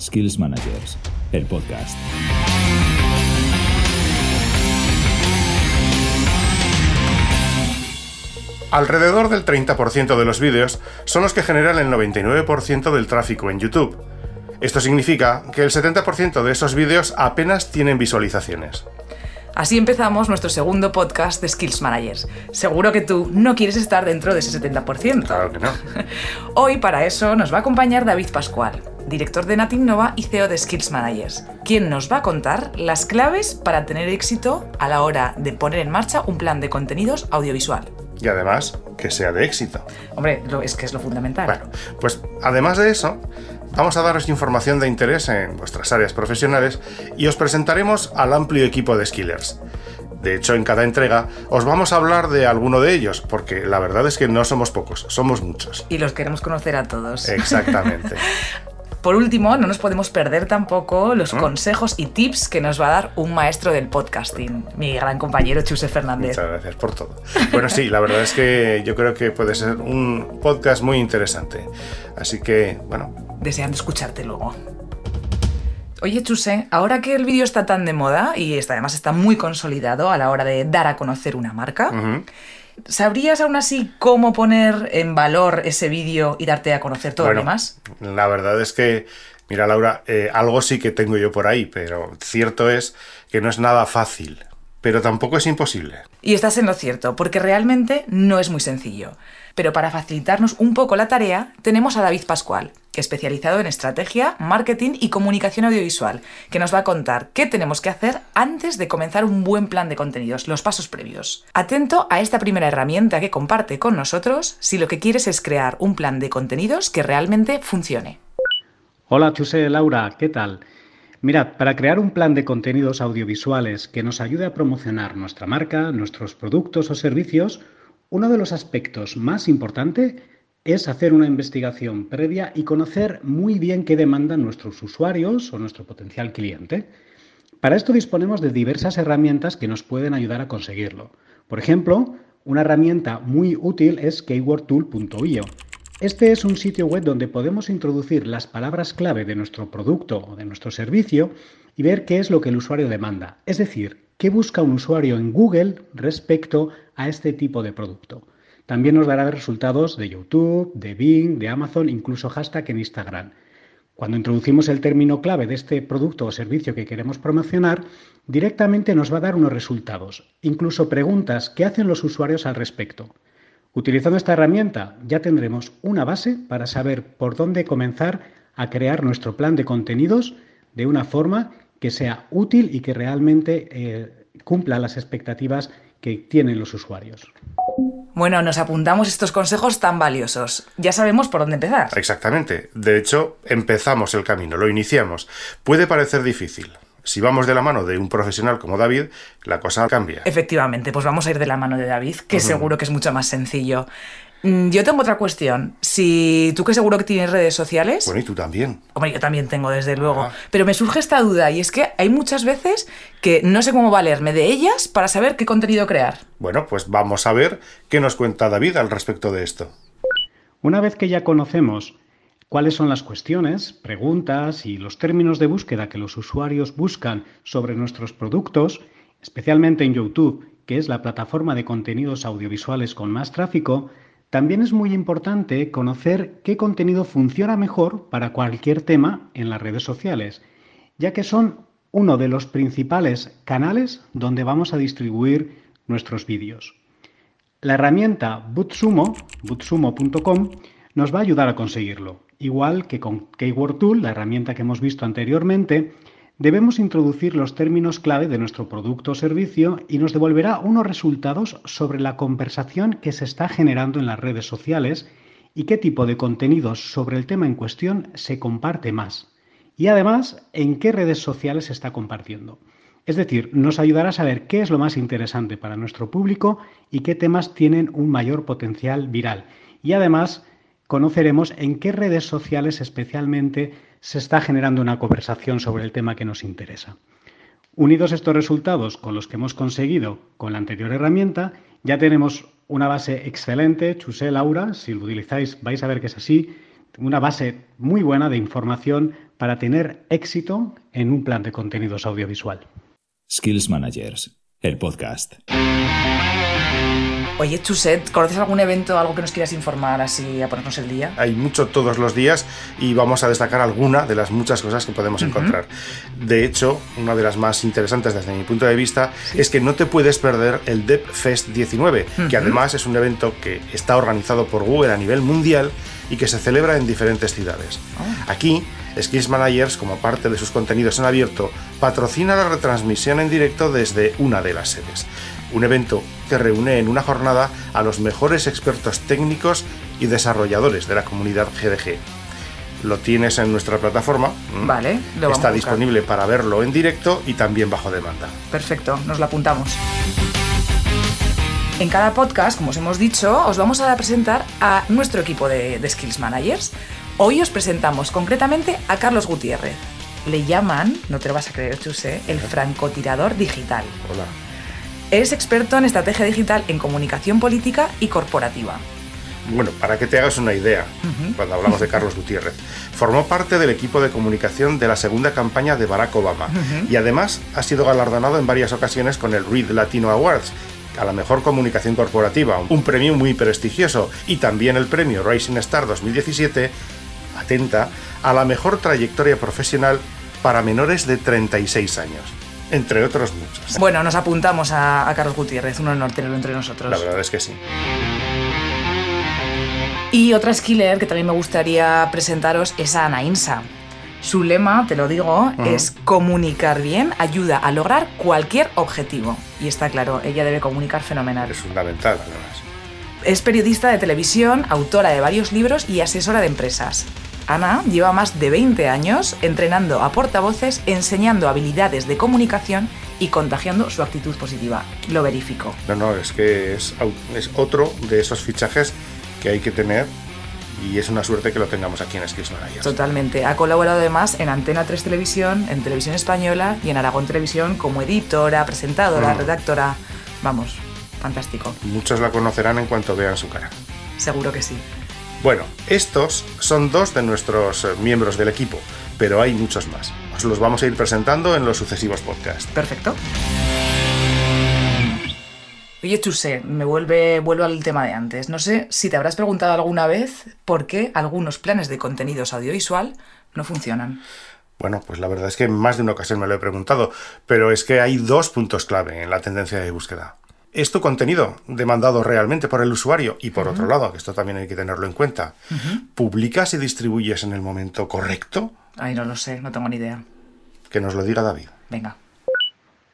Skills Managers, el podcast. Alrededor del 30% de los vídeos son los que generan el 99% del tráfico en YouTube. Esto significa que el 70% de esos vídeos apenas tienen visualizaciones. Así empezamos nuestro segundo podcast de Skills Managers. Seguro que tú no quieres estar dentro de ese 70%. Claro que no. Hoy para eso nos va a acompañar David Pascual, director de Natinnova y CEO de Skills Managers, quien nos va a contar las claves para tener éxito a la hora de poner en marcha un plan de contenidos audiovisual. Y además, que sea de éxito. Hombre, es que es lo fundamental. Bueno, pues además de eso, vamos a daros información de interés en vuestras áreas profesionales y os presentaremos al amplio equipo de Skillers. De hecho, en cada entrega os vamos a hablar de alguno de ellos, porque la verdad es que no somos pocos, somos muchos. Y los queremos conocer a todos. Exactamente. Por último, no nos podemos perder tampoco los consejos y tips que nos va a dar un maestro del podcasting, mi gran compañero Chuse Fernández. Muchas gracias por todo. Bueno, sí, la verdad es que yo creo que puede ser un podcast muy interesante. Así que, bueno, Deseando escucharte luego. Oye, Chuse, ahora que el vídeo está tan de moda y está, además está muy consolidado a la hora de dar a conocer una marca. ¿Sabrías aún así cómo poner en valor ese vídeo y darte a conocer todo Bueno, lo demás? La verdad es que, mira Laura, eh, algo sí que tengo yo por ahí, pero cierto es que no es nada fácil, pero tampoco es imposible. Y estás en lo cierto, porque realmente no es muy sencillo. Pero para facilitarnos un poco la tarea, tenemos a David Pascual, especializado en estrategia, marketing y comunicación audiovisual, que nos va a contar qué tenemos que hacer antes de comenzar un buen plan de contenidos, los pasos previos. Atento a esta primera herramienta que comparte con nosotros si lo que quieres es crear un plan de contenidos que realmente funcione. Hola, Chuse, Laura, ¿qué tal? Mirad, para crear un plan de contenidos audiovisuales que nos ayude a promocionar nuestra marca, nuestros productos o servicios, uno de los aspectos más importantes es hacer una investigación previa y conocer muy bien qué demandan nuestros usuarios o nuestro potencial cliente. Para esto disponemos de diversas herramientas que nos pueden ayudar a conseguirlo. Por ejemplo, una herramienta muy útil es keywordtool.io. Este es un sitio web donde podemos introducir las palabras clave de nuestro producto o de nuestro servicio y ver qué es lo que el usuario demanda. Es decir, qué busca un usuario en Google respecto a este tipo de producto. También nos dará resultados de YouTube, de Bing, de Amazon, incluso hashtag en Instagram. Cuando introducimos el término clave de este producto o servicio que queremos promocionar, directamente nos va a dar unos resultados, incluso preguntas que hacen los usuarios al respecto. Utilizando esta herramienta ya tendremos una base para saber por dónde comenzar a crear nuestro plan de contenidos de una forma que sea útil y que realmente eh, cumpla las expectativas que tienen los usuarios. Bueno, nos apuntamos estos consejos tan valiosos. Ya sabemos por dónde empezar. Exactamente. De hecho, empezamos el camino, lo iniciamos. Puede parecer difícil. Si vamos de la mano de un profesional como David, la cosa cambia. Efectivamente, pues vamos a ir de la mano de David, que seguro que es mucho más sencillo. Mm, Yo tengo otra cuestión. Si tú que seguro que tienes redes sociales, Bueno, y tú también. hombre, yo también tengo desde luego, Ah. pero me surge esta duda y es que hay muchas veces que no sé cómo valerme de ellas para saber qué contenido crear. Bueno, pues vamos a ver qué nos cuenta David al respecto de esto. Una vez que ya conocemos cuáles son las cuestiones, preguntas y los términos de búsqueda que los usuarios buscan sobre nuestros productos, especialmente en YouTube, que es la plataforma de contenidos audiovisuales con más tráfico, también es muy importante conocer qué contenido funciona mejor para cualquier tema en las redes sociales, ya que son uno de los principales canales donde vamos a distribuir nuestros vídeos. La herramienta Bootsumo, bootsumo.com, nos va a ayudar a conseguirlo. Igual que con Keyword Tool, la herramienta que hemos visto anteriormente, debemos introducir los términos clave de nuestro producto o servicio y nos devolverá unos resultados sobre la conversación que se está generando en las redes sociales y qué tipo de contenidos sobre el tema en cuestión se comparte más. Y además, en qué redes sociales se está compartiendo. Es decir, nos ayudará a saber qué es lo más interesante para nuestro público y qué temas tienen un mayor potencial viral. Y además, conoceremos en qué redes sociales especialmente se está generando una conversación sobre el tema que nos interesa. Unidos estos resultados con los que hemos conseguido con la anterior herramienta, ya tenemos una base excelente, Chusé Laura, si lo utilizáis vais a ver que es así, una base muy buena de información para tener éxito en un plan de contenidos audiovisual. Skills Managers, el podcast. Oye, Chuset, ¿conoces algún evento, algo que nos quieras informar así a ponernos el día? Hay mucho todos los días y vamos a destacar alguna de las muchas cosas que podemos encontrar. De hecho, una de las más interesantes desde mi punto de vista es que no te puedes perder el DevFest 19, que además es un evento que está organizado por Google a nivel mundial y que se celebra en diferentes ciudades. Oh. Aquí, Skills Managers, como parte de sus contenidos en abierto, patrocina la retransmisión en directo desde una de las sedes. Un evento que reúne en una jornada a los mejores expertos técnicos y desarrolladores de la comunidad GDG. Lo tienes en nuestra plataforma. Vale, lo vamos Está disponible para verlo en directo y también bajo demanda. Perfecto, nos lo apuntamos. En cada podcast, como os hemos dicho, os vamos a presentar a nuestro equipo de, de Skills Managers. Hoy os presentamos concretamente a Carlos Gutiérrez. Le llaman, no te lo vas a creer, Chuse, el francotirador digital. Hola. Es experto en estrategia digital en comunicación política y corporativa. Bueno, para que te hagas una idea, cuando hablamos de Carlos Gutiérrez, formó parte del equipo de comunicación de la segunda campaña de Barack Obama. Y además ha sido galardonado en varias ocasiones con el Reed Latino Awards a la mejor comunicación corporativa, un premio muy prestigioso, y también el premio Rising Star 2017, atenta, a la mejor trayectoria profesional para menores de 36 años, entre otros muchos. Bueno, nos apuntamos a, a Carlos Gutiérrez, un honor tenerlo entre nosotros. La verdad es que sí. Y otra skiller que también me gustaría presentaros es a Ana Insa. Su lema, te lo digo, es comunicar bien ayuda a lograr cualquier objetivo. Y está claro, ella debe comunicar fenomenal. Es fundamental, además. Es periodista de televisión, autora de varios libros y asesora de empresas. Ana lleva más de 20 años entrenando a portavoces, enseñando habilidades de comunicación y contagiando su actitud positiva. Lo verifico. No, no, es que es, es otro de esos fichajes que hay que tener y es una suerte que lo tengamos aquí en Skills Managers. Totalmente. Ha colaborado además en Antena 3 Televisión, en Televisión Española y en Aragón Televisión como editora, presentadora, Mm. redactora. Vamos, fantástico. Muchos la conocerán en cuanto vean su cara. Seguro que sí. Bueno, estos son dos de nuestros eh, miembros del equipo, pero hay muchos más. Os los vamos a ir presentando en los sucesivos podcasts. Perfecto. Oye, Chuse, me vuelve, vuelvo al tema de antes. No sé si te habrás preguntado alguna vez por qué algunos planes de contenidos audiovisual no funcionan. Bueno, pues la verdad es que en más de una ocasión me lo he preguntado, pero es que hay dos puntos clave en la tendencia de búsqueda. ¿Es tu contenido demandado realmente por el usuario? Y por otro lado, que esto también hay que tenerlo en cuenta, ¿publicas y distribuyes en el momento correcto? Ay, no lo sé, no tengo ni idea. Que nos lo diga David. Venga.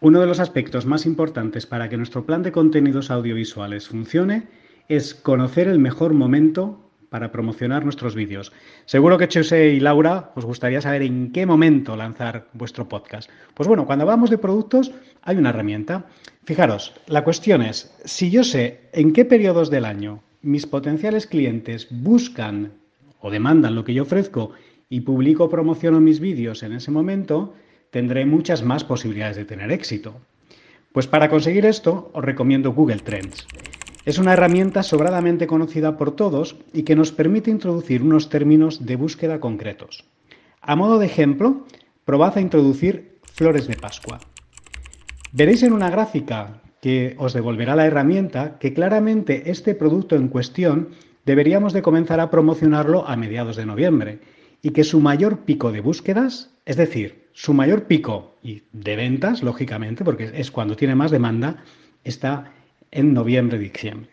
Uno de los aspectos más importantes para que nuestro plan de contenidos audiovisuales funcione es conocer el mejor momento para promocionar nuestros vídeos. Seguro que Chuse y Laura os gustaría saber en qué momento lanzar vuestro podcast. Pues bueno, cuando hablamos de productos hay una herramienta. Fijaros, la cuestión es, si yo sé en qué periodos del año mis potenciales clientes buscan o demandan lo que yo ofrezco y publico o promociono mis vídeos en ese momento, tendré muchas más posibilidades de tener éxito. Pues para conseguir esto os recomiendo Google Trends. Es una herramienta sobradamente conocida por todos y que nos permite introducir unos términos de búsqueda concretos. A modo de ejemplo, probad a introducir flores de Pascua. Veréis en una gráfica que os devolverá la herramienta que claramente este producto en cuestión deberíamos de comenzar a promocionarlo a mediados de noviembre y que su mayor pico de búsquedas, es decir, su mayor pico y de ventas, lógicamente, porque es cuando tiene más demanda, está en noviembre-diciembre.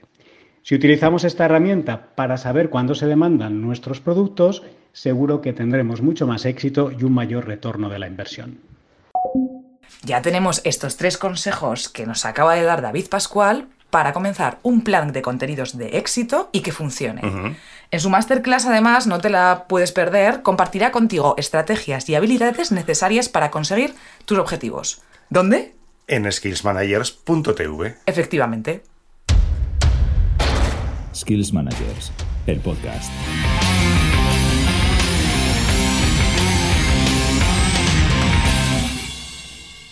Si utilizamos esta herramienta para saber cuándo se demandan nuestros productos, seguro que tendremos mucho más éxito y un mayor retorno de la inversión. Ya tenemos estos tres consejos que nos acaba de dar David Pascual para comenzar un plan de contenidos de éxito y que funcione. En su masterclass, además, no te la puedes perder, compartirá contigo estrategias y habilidades necesarias para conseguir tus objetivos. ¿Dónde? En skillsmanagers.tv. Efectivamente. Skills Managers, el podcast.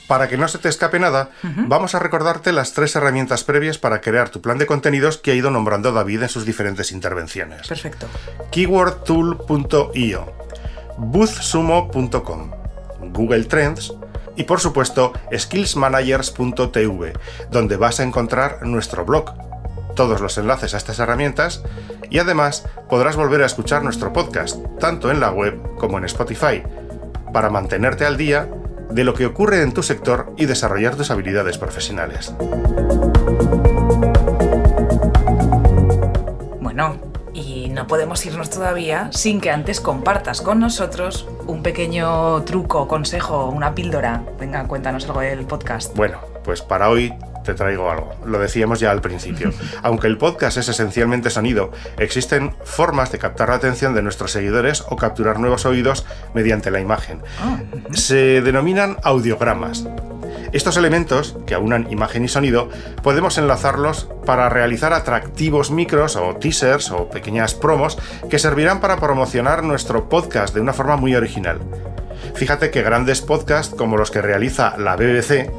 Para que no se te escape nada, vamos a recordarte las tres herramientas previas para crear tu plan de contenidos que ha ido nombrando David en sus diferentes intervenciones. Perfecto. keywordtool.io, boothsumo.com, Google Trends y por supuesto skillsmanagers.tv, donde vas a encontrar nuestro blog, todos los enlaces a estas herramientas y además podrás volver a escuchar nuestro podcast, tanto en la web como en Spotify, para mantenerte al día de lo que ocurre en tu sector y desarrollar tus habilidades profesionales. Bueno, y no podemos irnos todavía sin que antes compartas con nosotros un pequeño truco, consejo, una píldora. Venga, cuéntanos algo del podcast. Bueno, pues para hoy te traigo algo. Lo decíamos ya al principio. Aunque el podcast es esencialmente sonido, existen formas de captar la atención de nuestros seguidores o capturar nuevos oídos mediante la imagen. Ah, Se denominan audiogramas. Estos elementos, que aunan imagen y sonido, podemos enlazarlos para realizar atractivos micros o teasers o pequeñas promos que servirán para promocionar nuestro podcast de una forma muy original. Fíjate que grandes podcasts como los que realiza la BBC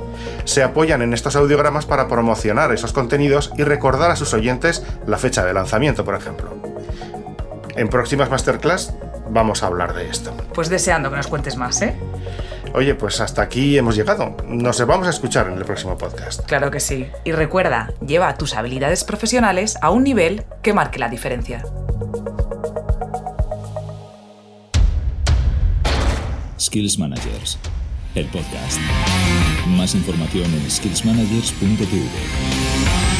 se apoyan en estos audiogramas para promocionar esos contenidos y recordar a sus oyentes la fecha de lanzamiento, por ejemplo. En próximas masterclass vamos a hablar de esto. Pues deseando que nos cuentes más, ¿eh? Oye, pues hasta aquí hemos llegado. Nos vamos a escuchar en el próximo podcast. Claro que sí. Y recuerda, lleva tus habilidades profesionales a un nivel que marque la diferencia. Skills Managers, el podcast. Más información en skillsmanagers.tv.